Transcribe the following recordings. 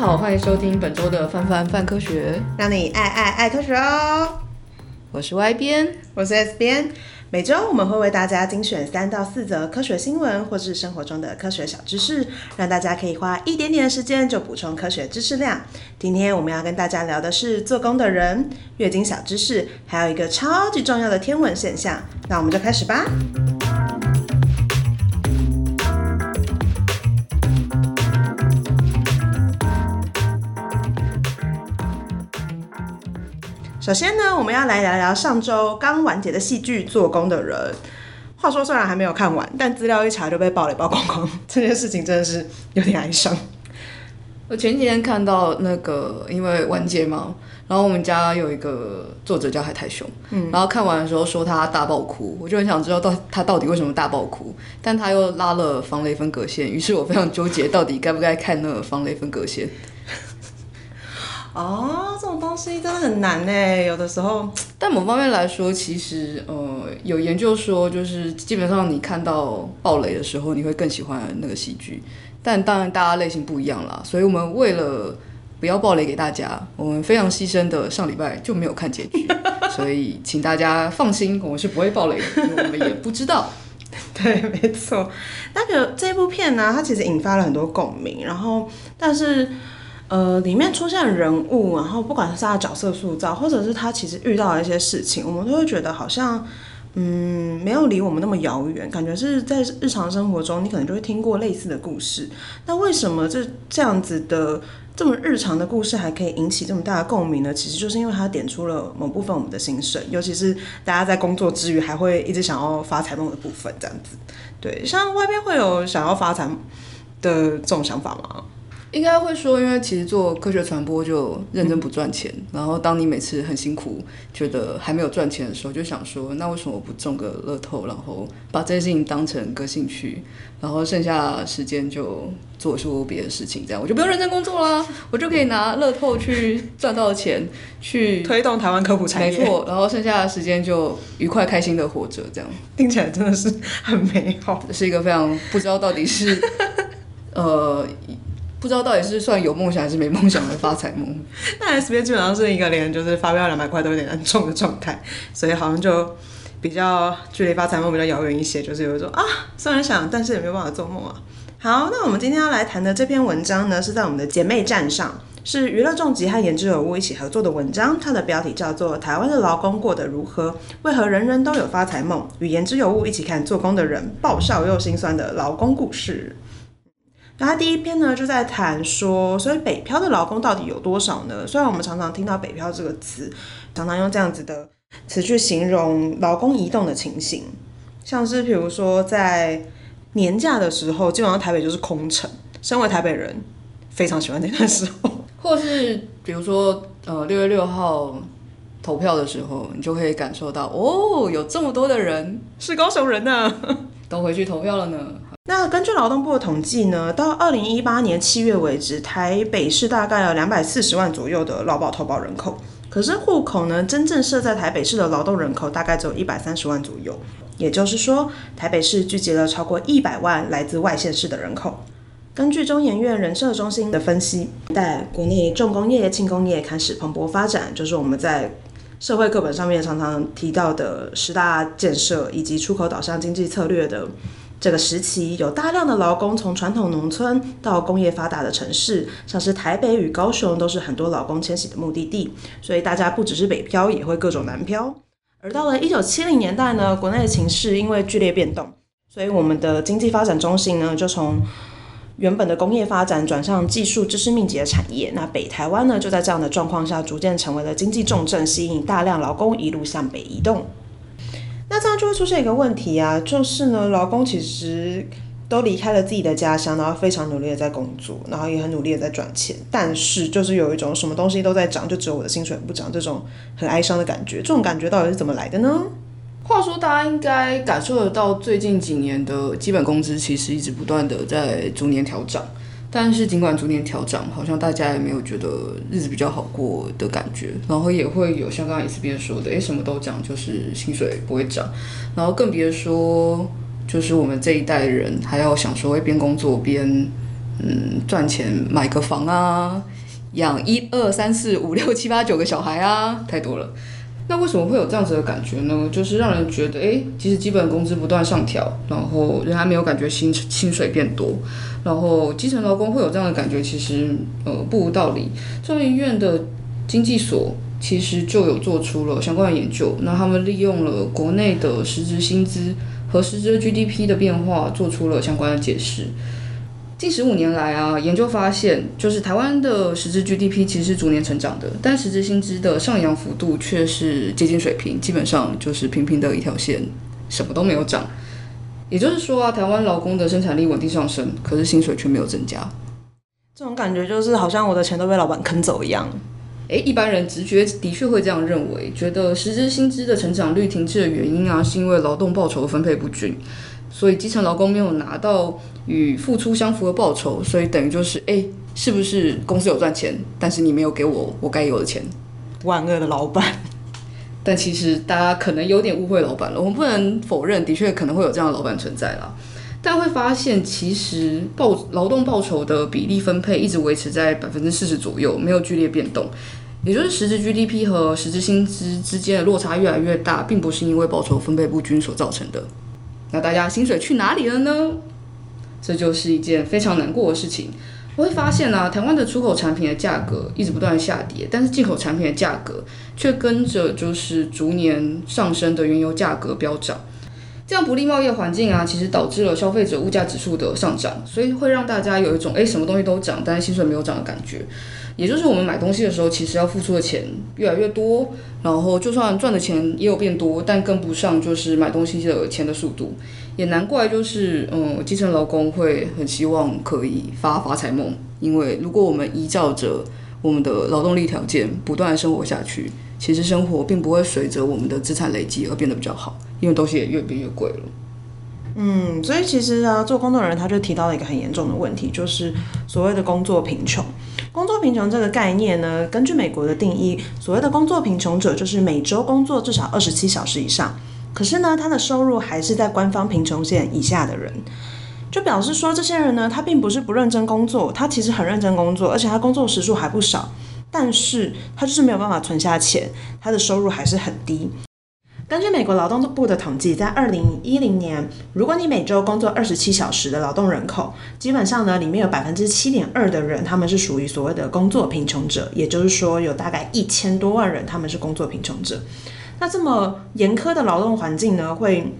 好，欢迎收听本周的范范范科学，让你爱爱爱科学哦。我是 Y 编，我是 S 编。每周我们会为大家精选三到四则科学新闻，或是生活中的科学小知识，让大家可以花一点点的时间就补充科学知识量。今天我们要跟大家聊的是做工的人、月经小知识，还有一个超级重要的天文现象。那我们就开始吧。首先呢，我们要来聊聊上周刚完结的戏剧《做工的人》。话说，虽然还没有看完，但资料一查就被爆雷爆光光，这件事情真的是有点哀伤。我前几天看到那个，因为完结嘛，然后我们家有一个作者叫海苔熊，嗯，然后看完的时候说他大爆哭，我就很想知道到他到底为什么大爆哭，但他又拉了防雷分隔线，于是我非常纠结，到底该不该看那个防雷分隔线。哦，这种东西真的很难呢，有的时候。但某方面来说，其实呃，有研究说，就是基本上你看到暴雷的时候，你会更喜欢那个戏剧。但当然，大家类型不一样啦，所以我们为了不要暴雷给大家，我们非常牺牲的上礼拜就没有看结局。所以，请大家放心，我们是不会暴雷的，因为我们也不知道。对，没错。那个这部片呢，它其实引发了很多共鸣，然后，但是。呃，里面出现的人物，然后不管是他的角色塑造，或者是他其实遇到的一些事情，我们都会觉得好像，嗯，没有离我们那么遥远，感觉是在日常生活中，你可能就会听过类似的故事。那为什么这这样子的这么日常的故事还可以引起这么大的共鸣呢？其实就是因为它点出了某部分我们的心声，尤其是大家在工作之余还会一直想要发财梦的部分，这样子。对，像外边会有想要发财的这种想法吗？应该会说，因为其实做科学传播就认真不赚钱。嗯、然后当你每次很辛苦，觉得还没有赚钱的时候，就想说，那为什么不中个乐透，然后把这件事情当成个兴趣，然后剩下时间就做出别的事情，这样我就不用认真工作啦，我就可以拿乐透去赚到的钱去推动台湾科普产业。没错，然后剩下的时间就愉快开心的活着，这样听起来真的是很美好，是一个非常不知道到底是呃。不知道到底是算有梦想还是没梦想的发财梦。那 S 编基本上是一个连就是发票两百块都有点难中的状态，所以好像就比较距离发财梦比较遥远一些，就是有一种啊，虽然想，但是也没有办法做梦啊。好，那我们今天要来谈的这篇文章呢，是在我们的姐妹站上，是娱乐重疾和言之有物一起合作的文章，它的标题叫做《台湾的劳工过得如何？为何人人都有发财梦？与言之有物一起看做工的人爆笑又心酸的劳工故事》。那他第一篇呢，就在谈说，所以北漂的劳工到底有多少呢？虽然我们常常听到“北漂”这个词，常常用这样子的词去形容劳工移动的情形，像是比如说在年假的时候，基本上台北就是空城。身为台北人，非常喜欢那段时候。或是比如说，呃，六月六号投票的时候，你就可以感受到，哦，有这么多的人是高雄人呢，都回去投票了呢。那根据劳动部的统计呢，到二零一八年七月为止，台北市大概有两百四十万左右的劳保投保人口。可是户口呢，真正设在台北市的劳动人口大概只有一百三十万左右。也就是说，台北市聚集了超过一百万来自外县市的人口。根据中研院人社中心的分析，在国内重工业、轻工业开始蓬勃发展，就是我们在社会课本上面常常提到的十大建设以及出口导向经济策略的。这个时期有大量的劳工从传统农村到工业发达的城市，像是台北与高雄都是很多劳工迁徙的目的地，所以大家不只是北漂，也会各种南漂。而到了一九七零年代呢，国内的情势因为剧烈变动，所以我们的经济发展中心呢就从原本的工业发展转向技术知识密集的产业。那北台湾呢就在这样的状况下，逐渐成为了经济重镇，吸引大量劳工一路向北移动。这样就会出现一个问题啊，就是呢，劳工其实都离开了自己的家乡，然后非常努力的在工作，然后也很努力的在赚钱，但是就是有一种什么东西都在涨，就只有我的薪水不涨，这种很哀伤的感觉。这种感觉到底是怎么来的呢？话说，大家应该感受得到，最近几年的基本工资其实一直不断的在逐年调涨。但是尽管逐年调涨，好像大家也没有觉得日子比较好过的感觉，然后也会有像刚才 S 编说的，诶，什么都涨，就是薪水不会涨，然后更别说就是我们这一代人还要想说会边工作边嗯，赚钱买个房啊，养一二三四五六七八九个小孩啊，太多了。那为什么会有这样子的感觉呢？就是让人觉得，诶，其实基本工资不断上调，然后人还没有感觉薪薪水变多，然后基层劳工会有这样的感觉，其实呃不无道理。中研院的经济所其实就有做出了相关的研究，那他们利用了国内的实质薪资和实质 GDP 的变化，做出了相关的解释。近十五年来啊，研究发现，就是台湾的实质 GDP 其实是逐年成长的，但实质薪资的上扬幅度却是接近水平，基本上就是平平的一条线，什么都没有涨。也就是说啊，台湾劳工的生产力稳定上升，可是薪水却没有增加。这种感觉就是好像我的钱都被老板坑走一样。诶，一般人直觉的确会这样认为，觉得实质薪资的成长率停滞的原因啊，是因为劳动报酬分配不均。所以基层劳工没有拿到与付出相符的报酬，所以等于就是，诶，是不是公司有赚钱，但是你没有给我我该有的钱？万恶的老板！但其实大家可能有点误会老板了。我们不能否认，的确可能会有这样的老板存在啦。但会发现，其实报劳动报酬的比例分配一直维持在百分之四十左右，没有剧烈变动。也就是实质 GDP 和实质薪资之间的落差越来越大，并不是因为报酬分配不均所造成的。那大家薪水去哪里了呢？这就是一件非常难过的事情。会发现呢、啊，台湾的出口产品的价格一直不断下跌，但是进口产品的价格却跟着就是逐年上升的原油价格飙涨。这样不利贸易环境啊，其实导致了消费者物价指数的上涨，所以会让大家有一种诶，什么东西都涨，但是薪水没有涨的感觉。也就是我们买东西的时候，其实要付出的钱越来越多，然后就算赚的钱也有变多，但跟不上就是买东西的钱的速度。也难怪就是嗯，基层劳工会很希望可以发发财梦，因为如果我们依照着我们的劳动力条件不断生活下去，其实生活并不会随着我们的资产累积而变得比较好，因为东西也越变越贵了。嗯，所以其实啊，做工作的人他就提到了一个很严重的问题，就是所谓的工作贫穷。工作贫穷这个概念呢，根据美国的定义，所谓的工作贫穷者就是每周工作至少二十七小时以上，可是呢，他的收入还是在官方贫穷线以下的人，就表示说，这些人呢，他并不是不认真工作，他其实很认真工作，而且他工作时数还不少，但是他就是没有办法存下钱，他的收入还是很低。根据美国劳动部的统计，在二零一零年，如果你每周工作二十七小时的劳动人口，基本上呢，里面有百分之七点二的人，他们是属于所谓的工作贫穷者，也就是说，有大概一千多万人，他们是工作贫穷者。那这么严苛的劳动环境呢，会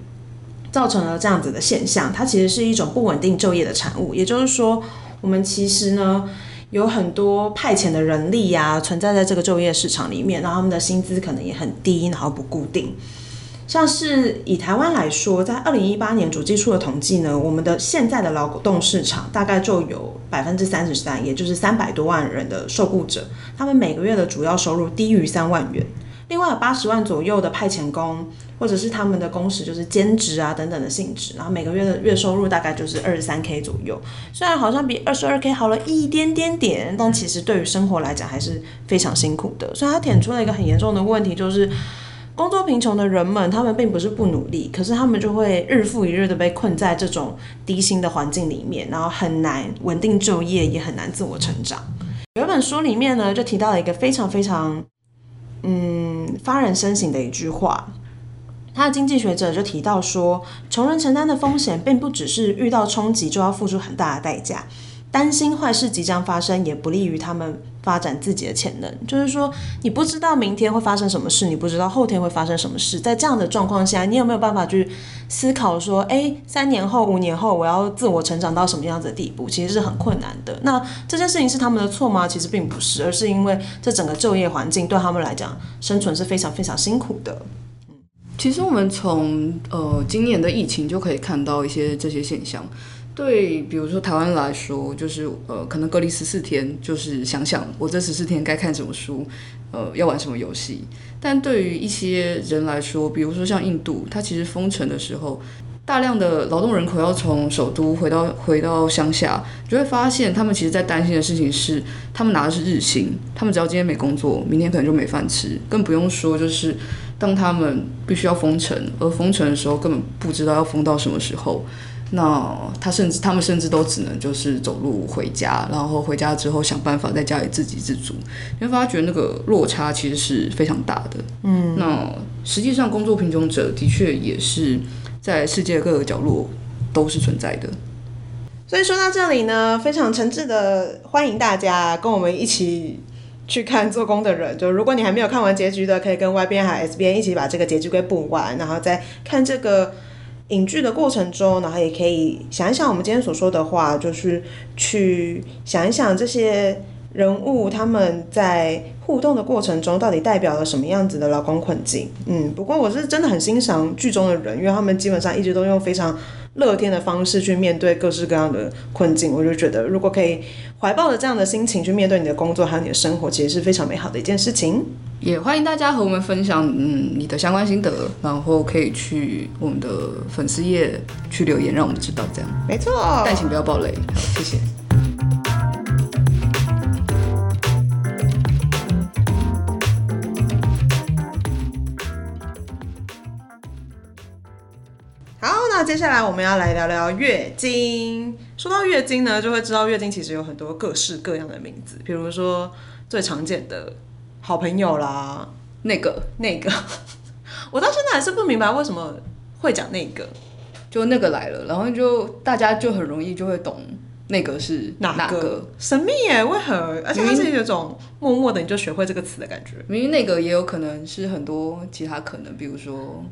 造成了这样子的现象，它其实是一种不稳定就业的产物。也就是说，我们其实呢，有很多派遣的人力呀、存在在这个就业市场里面，然后他们的薪资可能也很低，然后不固定。像是以台湾来说，在二零一八年主计处的统计呢，我们的现在的劳动市场大概就有百分之三十三，也就是三百多万人的受雇者，他们每个月的主要收入低于三万元。另外有八十万左右的派遣工，或者是他们的工时就是兼职啊等等的性质，然后每个月的月收入大概就是二十三 K 左右。虽然好像比二十二 K 好了一点点点，但其实对于生活来讲还是非常辛苦的。所以他点出了一个很严重的问题，就是。工作贫穷的人们，他们并不是不努力，可是他们就会日复一日的被困在这种低薪的环境里面，然后很难稳定就业，也很难自我成长。有一本书里面呢，就提到了一个非常非常，嗯，发人深省的一句话。他的经济学者就提到说，穷人承担的风险，并不只是遇到冲击就要付出很大的代价。担心坏事即将发生，也不利于他们发展自己的潜能。就是说，你不知道明天会发生什么事，你不知道后天会发生什么事。在这样的状况下，你有没有办法去思考说，诶，三年后、五年后，我要自我成长到什么样子的地步？其实是很困难的。那这件事情是他们的错吗？其实并不是，而是因为这整个就业环境对他们来讲，生存是非常非常辛苦的。嗯其实我们从呃今年的疫情就可以看到一些这些现象。对，比如说台湾来说，就是呃，可能隔离十四天，就是想想我这十四天该看什么书，呃，要玩什么游戏。但对于一些人来说，比如说像印度，它其实封城的时候，大量的劳动人口要从首都回到回到乡下，就会发现他们其实在担心的事情是，他们拿的是日薪，他们只要今天没工作，明天可能就没饭吃，更不用说就是当他们必须要封城，而封城的时候根本不知道要封到什么时候。那他甚至他们甚至都只能就是走路回家，然后回家之后想办法在家里自给自足，你会发觉那个落差其实是非常大的。嗯，那实际上工作贫穷者的确也是在世界各个角落都是存在的。所以说到这里呢，非常诚挚的欢迎大家跟我们一起去看《做工的人》。就如果你还没有看完结局的，可以跟 Y 编还有 S 编一起把这个结局给补完，然后再看这个。影剧的过程中，然后也可以想一想我们今天所说的话，就是去想一想这些人物他们在互动的过程中到底代表了什么样子的劳工困境。嗯，不过我是真的很欣赏剧中的人，因为他们基本上一直都用非常乐天的方式去面对各式各样的困境。我就觉得，如果可以怀抱着这样的心情去面对你的工作还有你的生活，其实是非常美好的一件事情。也欢迎大家和我们分享，嗯，你的相关心得，然后可以去我们的粉丝页去留言，让我们知道这样。没错，但请不要暴雷，好，谢谢。接下来我们要来聊聊月经。说到月经呢，就会知道月经其实有很多各式各样的名字，比如说最常见的。好朋友啦，那个那个，我到现在还是不明白为什么会讲那个，就那个来了，然后就大家就很容易就会懂那个是哪个，神秘耶？为何？而且它是有种默默的你就学会这个词的感觉。明明那个也有可能是很多其他可能，比如说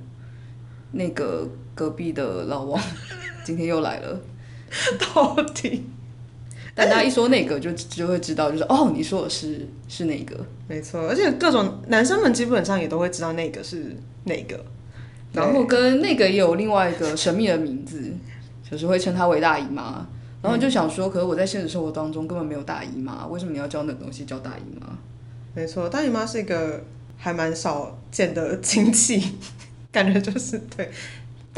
那个隔壁的老王 今天又来了，到底？但大家一说那个就就会知道，就是哦，你说的是是那个，没错。而且各种男生们基本上也都会知道那个是哪个，然后跟那个也有另外一个神秘的名字，就是会称她为大姨妈。然后就想说，可是我在现实生活当中根本没有大姨妈，为什么你要叫那个东西叫大姨妈？没错，大姨妈是一个还蛮少见的亲戚，感觉就是对。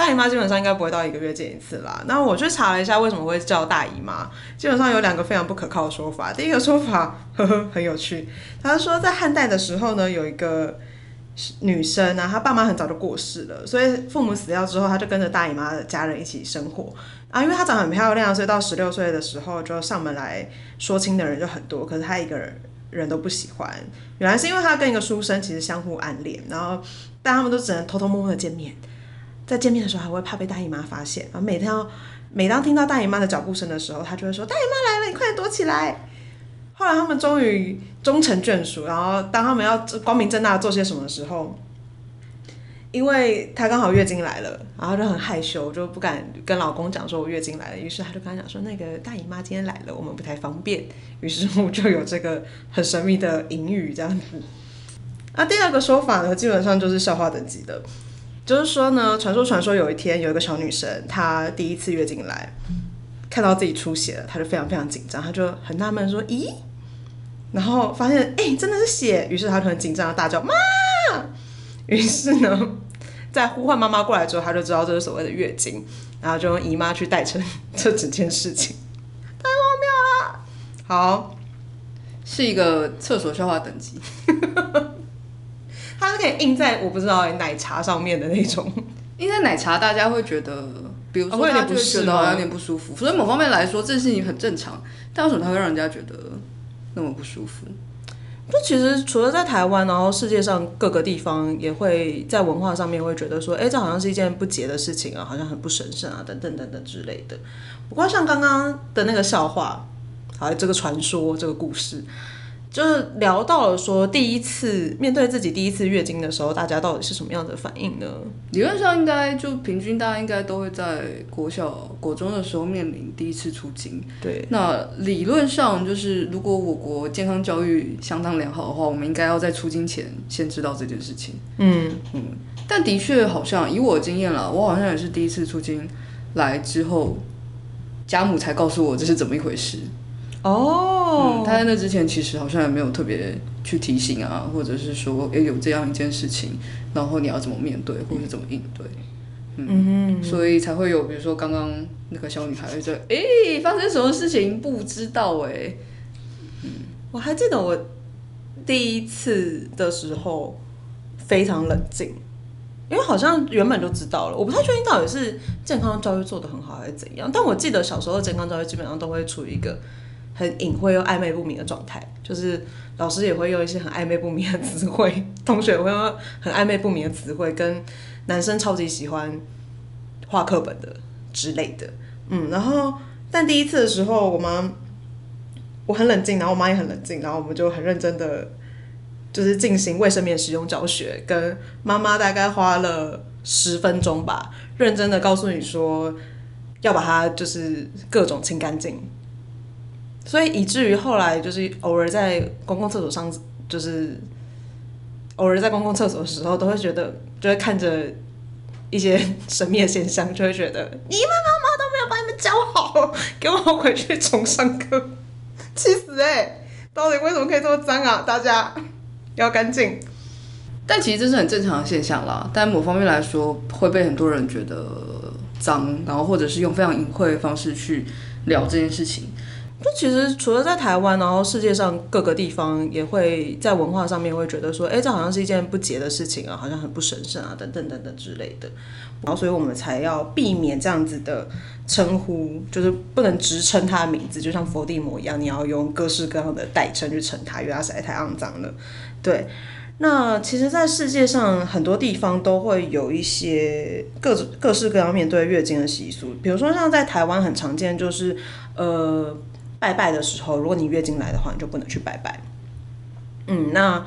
大姨妈基本上应该不会到一个月见一次啦。那我去查了一下，为什么会叫大姨妈，基本上有两个非常不可靠的说法。第一个说法，呵呵，很有趣。他说在汉代的时候呢，有一个女生啊，她爸妈很早就过世了，所以父母死掉之后，她就跟着大姨妈的家人一起生活啊。因为她长得很漂亮，所以到十六岁的时候就上门来说亲的人就很多，可是她一个人人都不喜欢。原来是因为她跟一个书生其实相互暗恋，然后但他们都只能偷偷摸摸的见面。在见面的时候还会怕被大姨妈发现，然后每天要每当听到大姨妈的脚步声的时候，他就会说：“大姨妈来了，你快点躲起来。”后来他们终于终成眷属，然后当他们要光明正大做些什么的时候，因为她刚好月经来了，然后就很害羞，就不敢跟老公讲说我月经来了，于是他就跟他讲说：“那个大姨妈今天来了，我们不太方便。”于是乎就有这个很神秘的隐语这样子。那第二个说法呢，基本上就是笑话等级的。就是说呢，传说传说有一天有一个小女生，她第一次月经来，看到自己出血了，她就非常非常紧张，她就很纳闷说：“咦？”然后发现哎、真的是血，于是她就很紧张的大叫：“妈！”于是呢，在呼唤妈妈过来之后，她就知道这是所谓的月经，然后就用姨妈去代称这整件事情，太荒谬了。好，是一个厕所笑话等级。它是可以印在我不知道奶茶上面的那种，印在奶茶大家会觉得，比如说他就会觉得有点不舒服，所以某方面来说这事情很正常，但为什么它会让人家觉得那么不舒服？就其实除了在台湾，然后世界上各个地方也会在文化上面会觉得说，哎，这好像是一件不洁的事情啊，好像很不神圣啊，等等等等之类的。不过像刚刚的那个笑话，好，这个传说，这个故事。就是聊到了说，第一次面对自己第一次月经的时候，大家到底是什么样的反应呢？理论上应该就平均，大家应该都会在国小、国中的时候面临第一次出经。对，那理论上就是，如果我国健康教育相当良好的话，我们应该要在出经前先知道这件事情。嗯嗯，但的确好像以我的经验啦，我好像也是第一次出经来之后，家母才告诉我这是怎么一回事。哦、oh. 嗯，他在那之前其实好像也没有特别去提醒啊，或者是说，诶，有这样一件事情，然后你要怎么面对，或者怎么应对，嗯，mm hmm. 所以才会有，比如说刚刚那个小女孩在，诶，发生什么事情不知道诶。嗯，我还记得我第一次的时候非常冷静，因为好像原本就知道了，我不太确定到底是健康教育做得很好还是怎样。但我记得小时候的健康教育基本上都会处于一个很隐晦又暧昧不明的状态，就是老师也会用一些很暧昧不明的词汇，同学也会用很暧昧不明的词汇，跟男生超级喜欢画课本的之类的。嗯，然后但第一次的时候，我妈我很冷静，然后我妈也很冷静，然后我们就很认真的。就是进行卫生棉使用教学，跟妈妈大概花了十分钟吧，认真的告诉你说要把它就是各种清干净，所以以至于后来就是偶尔在公共厕所上，就是偶尔在公共厕所的时候，都会觉得就会看着一些神秘的现象，就会觉得你们妈妈都没有把你们教好，给我回去重上课，气死哎、到底为什么可以这么脏啊？大家。要干净，但其实这是很正常的现象啦。但某方面来说，会被很多人觉得脏，然后或者是用非常隐晦的方式去聊这件事情。就其实除了在台湾，然后世界上各个地方也会在文化上面会觉得说，哎，这好像是一件不洁的事情啊，好像很不神圣啊，等等等等之类的。然后所以我们才要避免这样子的称呼，就是不能直称他的名字，就像佛地魔一样，你要用各式各样的代称去称他，因为他实在太肮脏了。对，那其实，在世界上很多地方都会有一些各种各式各样面对月经的习俗，比如说像在台湾很常见，就是呃。拜拜的时候，如果你月经来的话，你就不能去拜拜。嗯，那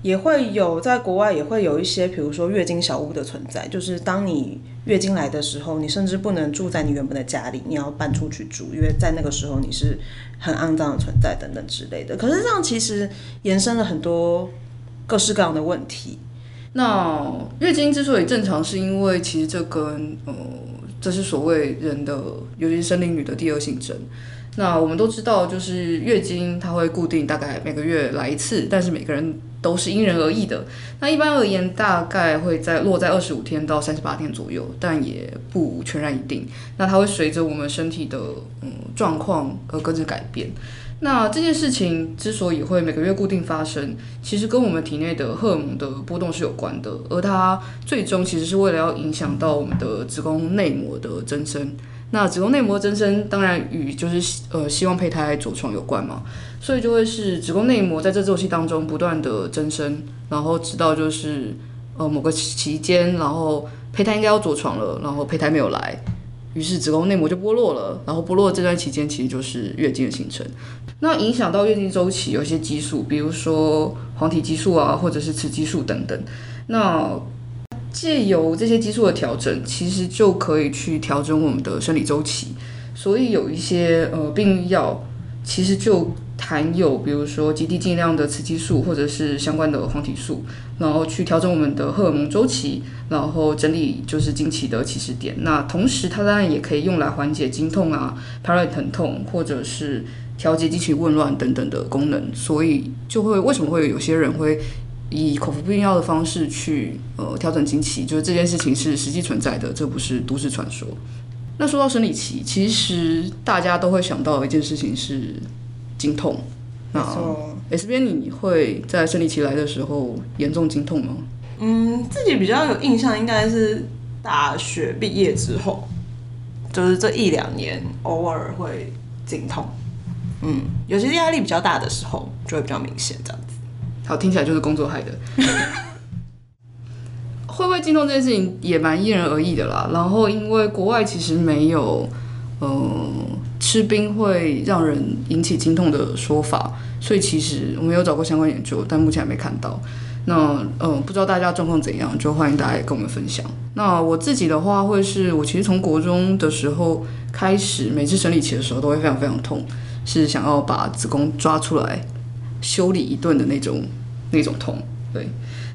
也会有在国外也会有一些，比如说月经小屋的存在，就是当你月经来的时候，你甚至不能住在你原本的家里，你要搬出去住，因为在那个时候你是很肮脏的存在等等之类的。可是这样其实延伸了很多各式各样的问题。那月经之所以正常，是因为其实这跟呃，这是所谓人的，尤其是生理女的第二性征。那我们都知道，就是月经它会固定大概每个月来一次，但是每个人都是因人而异的。那一般而言，大概会在落在二十五天到三十八天左右，但也不全然一定。那它会随着我们身体的嗯状况而跟着改变。那这件事情之所以会每个月固定发生，其实跟我们体内的荷尔蒙的波动是有关的，而它最终其实是为了要影响到我们的子宫内膜的增生。那子宫内膜增生当然与就是呃希望胚胎着床有关嘛，所以就会是子宫内膜在这周期当中不断的增生，然后直到就是呃某个期间，然后胚胎应该要着床了，然后胚胎没有来，于是子宫内膜就剥落了，然后剥落这段期间其实就是月经的形成。那影响到月经周期有些激素，比如说黄体激素啊，或者是雌激素等等，那。借由这些激素的调整，其实就可以去调整我们的生理周期。所以有一些呃避孕药，其实就含有比如说极低剂量的雌激素或者是相关的黄体素，然后去调整我们的荷尔蒙周期，然后整理就是经期的起始点。那同时它当然也可以用来缓解经痛啊、排卵疼痛，或者是调节经期紊乱等等的功能。所以就会为什么会有些人会。以口服避孕药的方式去呃调整经期，就是这件事情是实际存在的，这不是都市传说。那说到生理期，其实大家都会想到一件事情是经痛。那 S 边你会在生理期来的时候严重经痛吗？嗯，自己比较有印象应该是大学毕业之后，就是这一两年偶尔会经痛。嗯，有些压力比较大的时候就会比较明显这样子。好，听起来就是工作害的。会不会经痛这件事情也蛮因人而异的啦。然后，因为国外其实没有，呃，吃冰会让人引起经痛的说法，所以其实我们有找过相关研究，但目前还没看到。那，呃，不知道大家状况怎样，就欢迎大家跟我们分享。那我自己的话，会是我其实从国中的时候开始，每次生理期的时候都会非常非常痛，是想要把子宫抓出来修理一顿的那种。那种痛，对，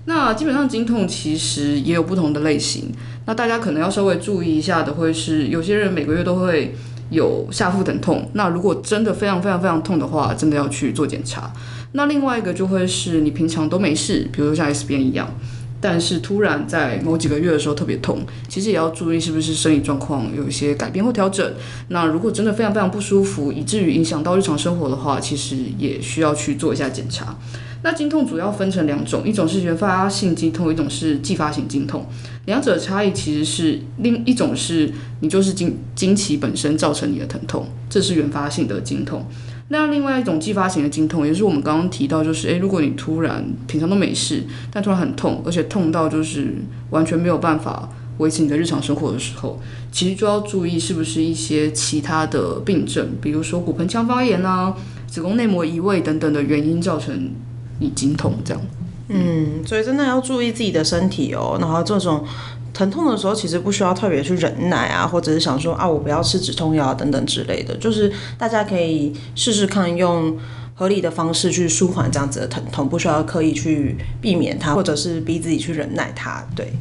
那基本上经痛其实也有不同的类型，那大家可能要稍微注意一下的会是，有些人每个月都会有下腹疼痛，那如果真的非常非常非常痛的话，真的要去做检查。那另外一个就会是你平常都没事，比如说像 S 边一样，但是突然在某几个月的时候特别痛，其实也要注意是不是生理状况有一些改变或调整。那如果真的非常非常不舒服，以至于影响到日常生活的话，其实也需要去做一下检查。那经痛主要分成两种，一种是原发性经痛，一种是继发性经痛。两者差异其实是另一种是你就是经经期本身造成你的疼痛，这是原发性的经痛。那另外一种继发型的经痛，也是我们刚刚提到，就是诶，如果你突然平常都没事，但突然很痛，而且痛到就是完全没有办法维持你的日常生活的时候，其实就要注意是不是一些其他的病症，比如说骨盆腔发炎啊、子宫内膜移位等等的原因造成你经痛这样。嗯，所以真的要注意自己的身体哦。然后这种疼痛的时候，其实不需要特别去忍耐啊，或者是想说啊，我不要吃止痛药等等之类的。就是大家可以试试看，用合理的方式去舒缓这样子的疼痛，不需要刻意去避免它，或者是逼自己去忍耐它。对。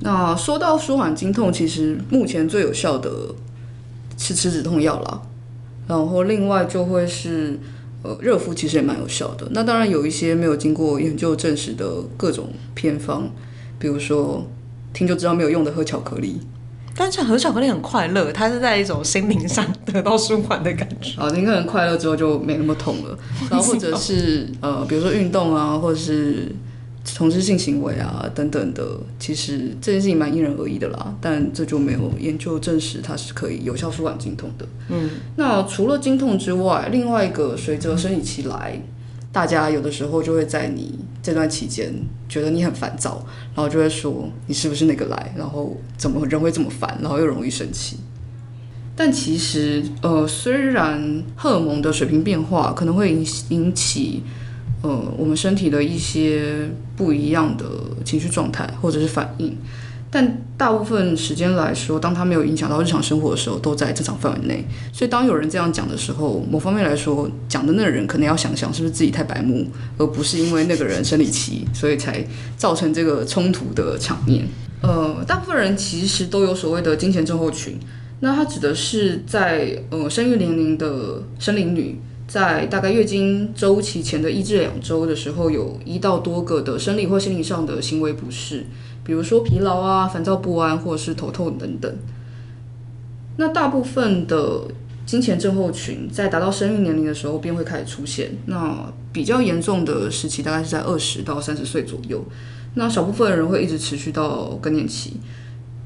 那说到舒缓经痛，其实目前最有效的是吃止痛药了。然后另外就会是。呃，热敷其实也蛮有效的。那当然有一些没有经过研究证实的各种偏方，比如说听就知道没有用的喝巧克力。但是喝巧克力很快乐，它是在一种心灵上得到舒缓的感觉。啊，你可能快乐之后就没那么痛了。然后或者是呃，比如说运动啊，或者是。从事性行为啊等等的，其实这件事情蛮因人而异的啦，但这就没有研究证实它是可以有效舒缓经痛的。嗯，那除了经痛之外，另外一个随着生理期来，大家有的时候就会在你这段期间觉得你很烦躁，然后就会说你是不是那个来，然后怎么人会这么烦，然后又容易生气。但其实呃，虽然荷尔蒙的水平变化可能会引引起。呃，我们身体的一些不一样的情绪状态或者是反应，但大部分时间来说，当它没有影响到日常生活的时候，都在正常范围内。所以，当有人这样讲的时候，某方面来说，讲的那个人可能要想想，是不是自己太白目，而不是因为那个人生理期，所以才造成这个冲突的场面。呃，大部分人其实都有所谓的金钱症候群，那它指的是在呃生育年龄的生理女。在大概月经周期前的一至两周的时候，有一到多个的生理或心理上的行为不适，比如说疲劳啊、烦躁不安或者是头痛等等。那大部分的经前症候群在达到生育年龄的时候便会开始出现，那比较严重的时期大概是在二十到三十岁左右，那少部分人会一直持续到更年期。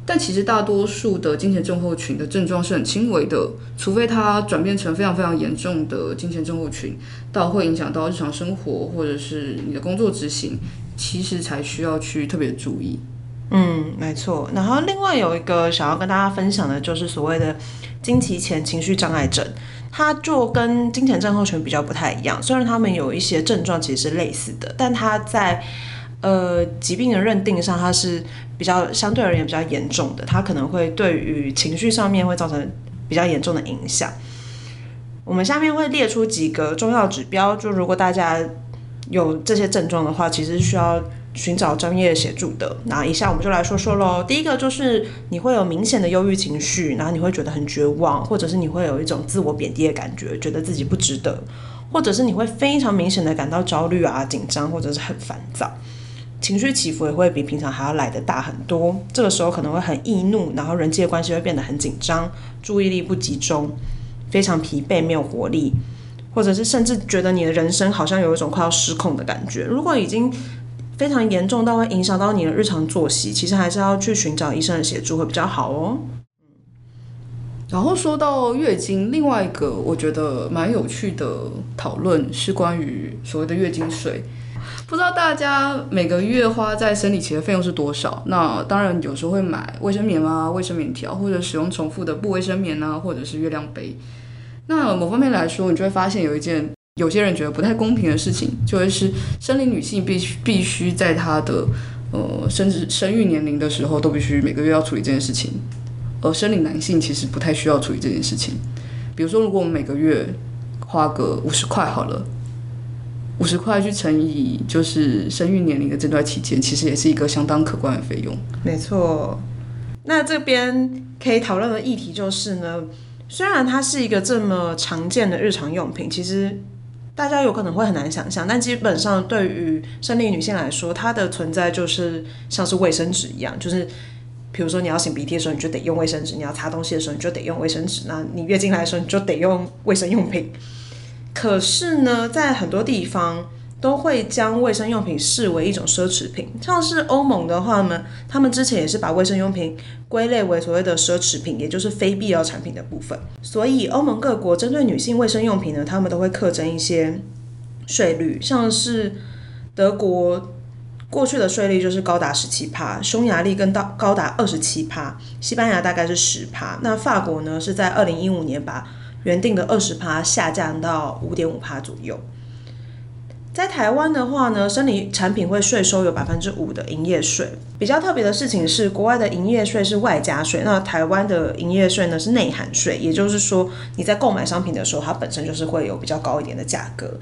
但其实大多数的金钱症候群的症状是很轻微的，除非它转变成非常非常严重的金钱症候群，到会影响到日常生活或者是你的工作执行，其实才需要去特别注意。嗯，没错。然后另外有一个想要跟大家分享的，就是所谓的经期前情绪障碍症，它就跟金钱症候群比较不太一样。虽然他们有一些症状其实是类似的，但它在呃疾病的认定上，它是。比较相对而言比较严重的，它可能会对于情绪上面会造成比较严重的影响。我们下面会列出几个重要指标，就如果大家有这些症状的话，其实需要寻找专业协助的。那以下我们就来说说喽。第一个就是你会有明显的忧郁情绪，然后你会觉得很绝望，或者是你会有一种自我贬低的感觉，觉得自己不值得，或者是你会非常明显的感到焦虑啊、紧张，或者是很烦躁。情绪起伏也会比平常还要来得大很多，这个时候可能会很易怒，然后人际关系会变得很紧张，注意力不集中，非常疲惫，没有活力，或者是甚至觉得你的人生好像有一种快要失控的感觉。如果已经非常严重到会影响到你的日常作息，其实还是要去寻找医生的协助会比较好哦。然后说到月经，另外一个我觉得蛮有趣的讨论是关于所谓的月经税。不知道大家每个月花在生理期的费用是多少？那当然有时候会买卫生棉啊、卫生棉条，或者使用重复的布卫生棉啊，或者是月亮杯。那某方面来说，你就会发现有一件有些人觉得不太公平的事情，就会是生理女性必须必须在她的呃生殖生育年龄的时候都必须每个月要处理这件事情，而生理男性其实不太需要处理这件事情。比如说，如果我们每个月花个五十块好了。五十块去乘以就是生育年龄的这段期间，其实也是一个相当可观的费用。没错，那这边可以讨论的议题就是呢，虽然它是一个这么常见的日常用品，其实大家有可能会很难想象，但基本上对于生理女性来说，它的存在就是像是卫生纸一样，就是比如说你要擤鼻涕的时候，你就得用卫生纸；你要擦东西的时候，你就得用卫生纸；那你月经来的时候，你就得用卫生用品。可是呢，在很多地方都会将卫生用品视为一种奢侈品。像是欧盟的话呢，他们之前也是把卫生用品归类为所谓的奢侈品，也就是非必要产品的部分。所以欧盟各国针对女性卫生用品呢，他们都会课征一些税率，像是德国。过去的税率就是高达十七趴，匈牙利更到高达二十七趴，西班牙大概是十趴。那法国呢，是在二零一五年把原定的二十趴下降到五点五趴左右。在台湾的话呢，生理产品会税收有百分之五的营业税。比较特别的事情是，国外的营业税是外加税，那台湾的营业税呢是内含税，也就是说你在购买商品的时候，它本身就是会有比较高一点的价格。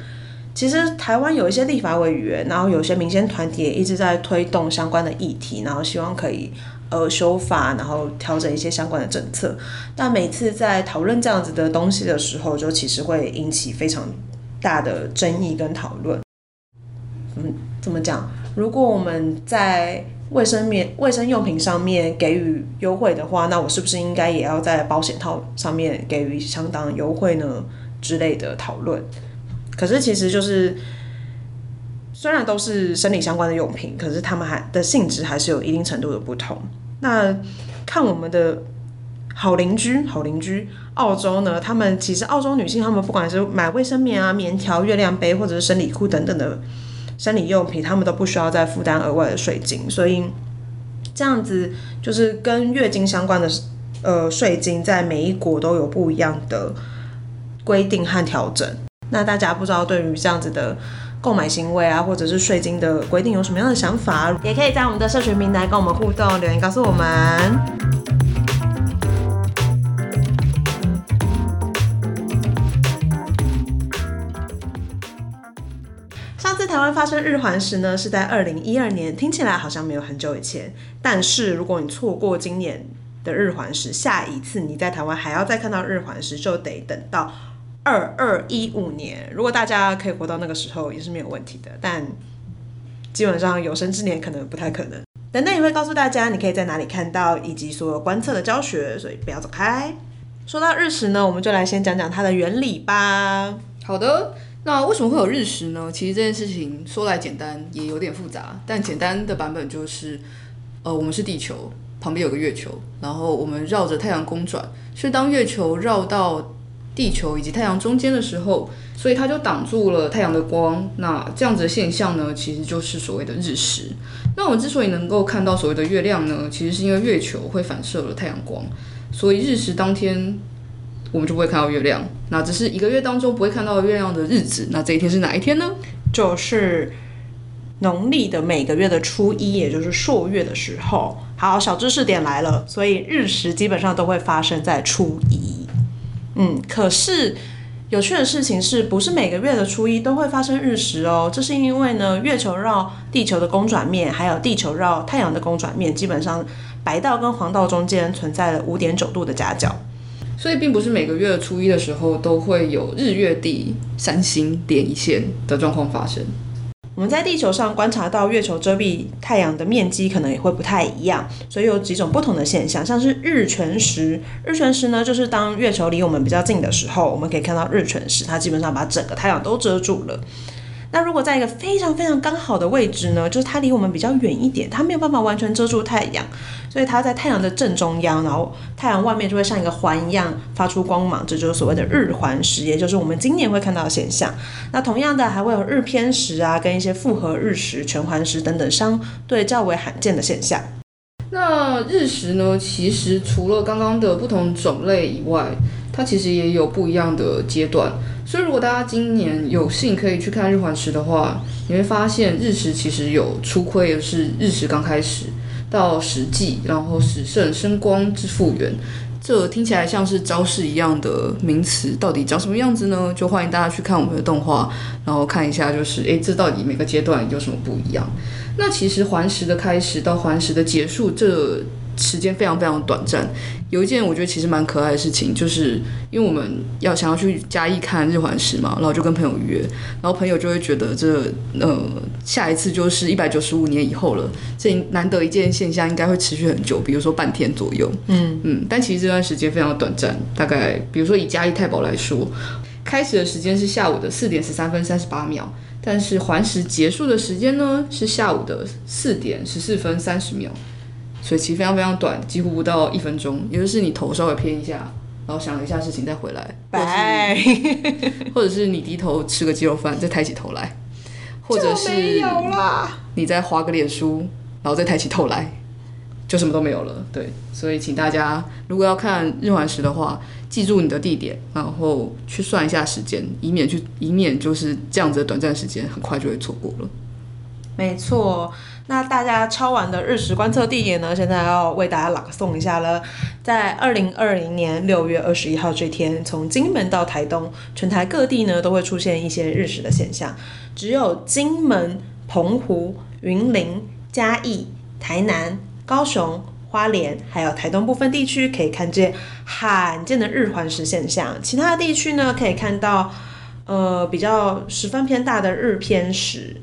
其实台湾有一些立法委员，然后有些民间团体也一直在推动相关的议题，然后希望可以呃修法，然后调整一些相关的政策。但每次在讨论这样子的东西的时候，就其实会引起非常大的争议跟讨论。嗯，怎么讲？如果我们在卫生面、卫生用品上面给予优惠的话，那我是不是应该也要在保险套上面给予相当优惠呢？之类的讨论。可是其实就是，虽然都是生理相关的用品，可是他们还的性质还是有一定程度的不同。那看我们的好邻居，好邻居澳洲呢，他们其实澳洲女性，他们不管是买卫生棉啊、棉条、月亮杯或者是生理裤等等的生理用品，他们都不需要再负担额外的税金。所以这样子就是跟月经相关的呃税金，在每一国都有不一样的规定和调整。那大家不知道对于这样子的购买行为啊，或者是税金的规定有什么样的想法？也可以在我们的社群平台跟我们互动，留言告诉我们。上次台湾发生日环食呢，是在二零一二年，听起来好像没有很久以前。但是如果你错过今年的日环食，下一次你在台湾还要再看到日环食，就得等到。二二一五年，如果大家可以活到那个时候，也是没有问题的。但基本上有生之年可能不太可能。等等也会告诉大家，你可以在哪里看到，以及所有观测的教学，所以不要走开。说到日食呢，我们就来先讲讲它的原理吧。好的，那为什么会有日食呢？其实这件事情说来简单，也有点复杂。但简单的版本就是，呃，我们是地球，旁边有个月球，然后我们绕着太阳公转，所以当月球绕到地球以及太阳中间的时候，所以它就挡住了太阳的光。那这样子的现象呢，其实就是所谓的日食。那我们之所以能够看到所谓的月亮呢，其实是因为月球会反射了太阳光，所以日食当天我们就不会看到月亮。那只是一个月当中不会看到月亮的日子。那这一天是哪一天呢？就是农历的每个月的初一，也就是朔月的时候。好，小知识点来了，所以日食基本上都会发生在初一。嗯，可是有趣的事情是不是每个月的初一都会发生日食哦？这是因为呢，月球绕地球的公转面，还有地球绕太阳的公转面，基本上白道跟黄道中间存在了五点九度的夹角，所以并不是每个月的初一的时候都会有日月地三星连一线的状况发生。我们在地球上观察到月球遮蔽太阳的面积可能也会不太一样，所以有几种不同的现象，像是日全食。日全食呢，就是当月球离我们比较近的时候，我们可以看到日全食，它基本上把整个太阳都遮住了。那如果在一个非常非常刚好的位置呢，就是它离我们比较远一点，它没有办法完全遮住太阳，所以它在太阳的正中央，然后太阳外面就会像一个环一样发出光芒，这就是所谓的日环食，也就是我们今年会看到的现象。那同样的还会有日偏食啊，跟一些复合日食、全环食等等相对较为罕见的现象。那日食呢，其实除了刚刚的不同种类以外，它其实也有不一样的阶段。所以，如果大家今年有幸可以去看日环食的话，你会发现日食其实有初亏，是日食刚开始到食际，然后始盛生光之复原，这听起来像是招式一样的名词，到底长什么样子呢？就欢迎大家去看我们的动画，然后看一下，就是诶，这到底每个阶段有什么不一样？那其实环食的开始到环食的结束，这时间非常非常短暂。有一件我觉得其实蛮可爱的事情，就是因为我们要想要去嘉义看日环食嘛，然后就跟朋友约，然后朋友就会觉得这呃下一次就是一百九十五年以后了，这难得一件现象应该会持续很久，比如说半天左右。嗯嗯，但其实这段时间非常短暂，大概比如说以嘉义太保来说，开始的时间是下午的四点十三分三十八秒。但是环食结束的时间呢是下午的四点十四分三十秒，所以其实非常非常短，几乎不到一分钟，也就是你头稍微偏一下，然后想了一下事情再回来，拜，或者是 你低头吃个鸡肉饭再抬起头来，或者是你再划个脸书，然后再抬起头来。就什么都没有了，对，所以请大家如果要看日环食的话，记住你的地点，然后去算一下时间，以免去以免就是这样子的短暂时间，很快就会错过了。没错，那大家抄完的日食观测地点呢？现在要为大家朗诵一下了。在二零二零年六月二十一号这天，从金门到台东，全台各地呢都会出现一些日食的现象，只有金门、澎湖、云林、嘉义、台南。高雄、花莲还有台东部分地区可以看见罕见的日环食现象，其他的地区呢可以看到，呃，比较十分偏大的日偏食。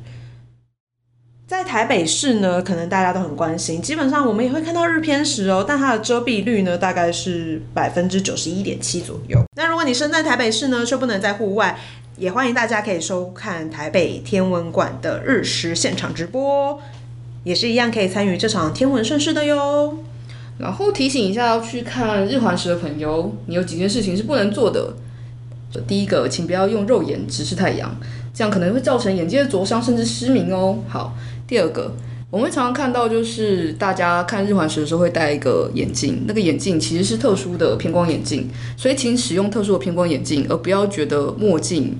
在台北市呢，可能大家都很关心，基本上我们也会看到日偏食哦，但它的遮蔽率呢大概是百分之九十一点七左右。那如果你身在台北市呢，却不能在户外，也欢迎大家可以收看台北天文馆的日食现场直播。也是一样可以参与这场天文盛事的哟。然后提醒一下，要去看日环食的朋友，你有几件事情是不能做的。第一个，请不要用肉眼直视太阳，这样可能会造成眼睛的灼伤甚至失明哦。好，第二个，我们常常看到就是大家看日环食的时候会戴一个眼镜，那个眼镜其实是特殊的偏光眼镜，所以请使用特殊的偏光眼镜，而不要觉得墨镜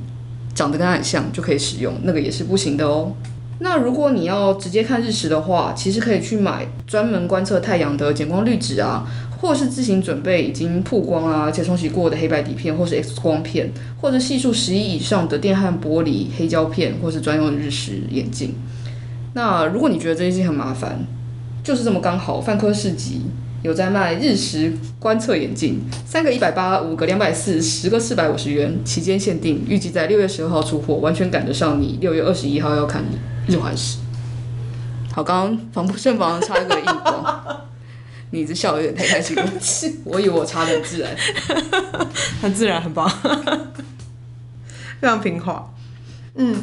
长得跟它很像就可以使用，那个也是不行的哦。那如果你要直接看日食的话，其实可以去买专门观测太阳的减光滤纸啊，或是自行准备已经曝光啊且冲洗过的黑白底片，或是 X 光片，或者系数十一以上的电焊玻璃黑胶片，或是专用的日食眼镜。那如果你觉得这些事情很麻烦，就是这么刚好，范科市集有在卖日食观测眼镜，三个一百八，五个两百四，十个四百五十元，期间限定，预计在六月十二号出货，完全赶得上你六月二十一号要看你。日环食，好，刚刚防不胜防插一个硬广，你这笑有点太开心了，我以为我插的很自然，很自然，很棒，非常平滑。嗯，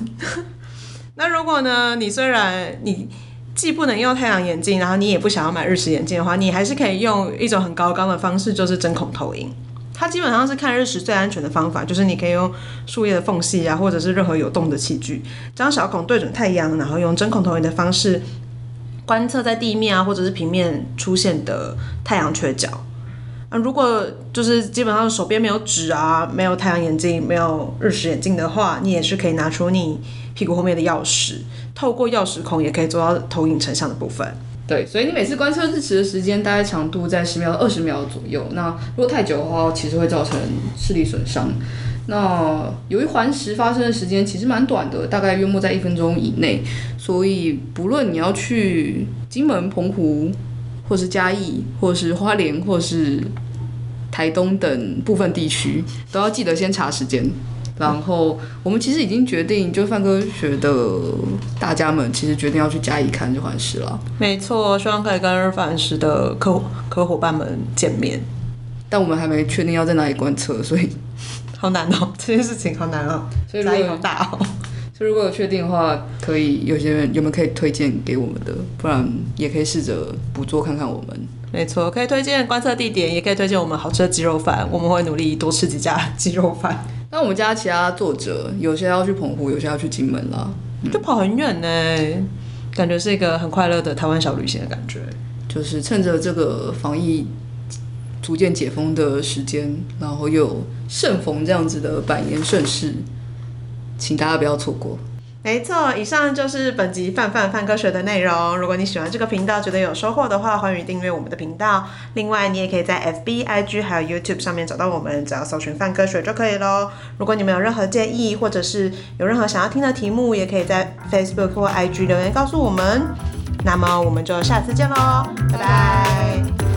那如果呢，你虽然你既不能用太阳眼镜，然后你也不想要买日食眼镜的话，你还是可以用一种很高刚的方式，就是针孔投影。它基本上是看日食最安全的方法，就是你可以用树叶的缝隙啊，或者是任何有洞的器具，将小孔对准太阳，然后用针孔投影的方式观测在地面啊，或者是平面出现的太阳缺角。啊，如果就是基本上手边没有纸啊，没有太阳眼镜，没有日食眼镜的话，你也是可以拿出你屁股后面的钥匙，透过钥匙孔也可以做到投影成像的部分。对，所以你每次观测日食的时间大概长度在十秒到二十秒左右。那如果太久的话，其实会造成视力损伤。那由于环食发生的时间其实蛮短的，大概约莫在一分钟以内，所以不论你要去金门、澎湖，或是嘉义，或是花莲，或是台东等部分地区，都要记得先查时间。然后我们其实已经决定，就范科学的大家们其实决定要去嘉义看日环食了。没错，希望可以跟日环食的科科伙伴们见面，但我们还没确定要在哪里观测，所以好难哦，这件事情好难哦，所以压力好大哦。所以如果有确定的话，可以有些人有没有可以推荐给我们的？不然也可以试着捕捉看看我们。没错，可以推荐观测地点，也可以推荐我们好吃的鸡肉饭，我们会努力多吃几家鸡肉饭。那我们家其他作者有些要去澎湖，有些要去金门啦，嗯、就跑很远呢，感觉是一个很快乐的台湾小旅行的感觉。就是趁着这个防疫逐渐解封的时间，然后又盛逢这样子的百年盛世，请大家不要错过。没错，以上就是本集范范范科学的内容。如果你喜欢这个频道，觉得有收获的话，欢迎订阅我们的频道。另外，你也可以在 FB、IG 还有 YouTube 上面找到我们，只要搜寻范科学就可以喽。如果你们有任何建议，或者是有任何想要听的题目，也可以在 Facebook 或 IG 留言告诉我们。那么，我们就下次见喽，拜拜。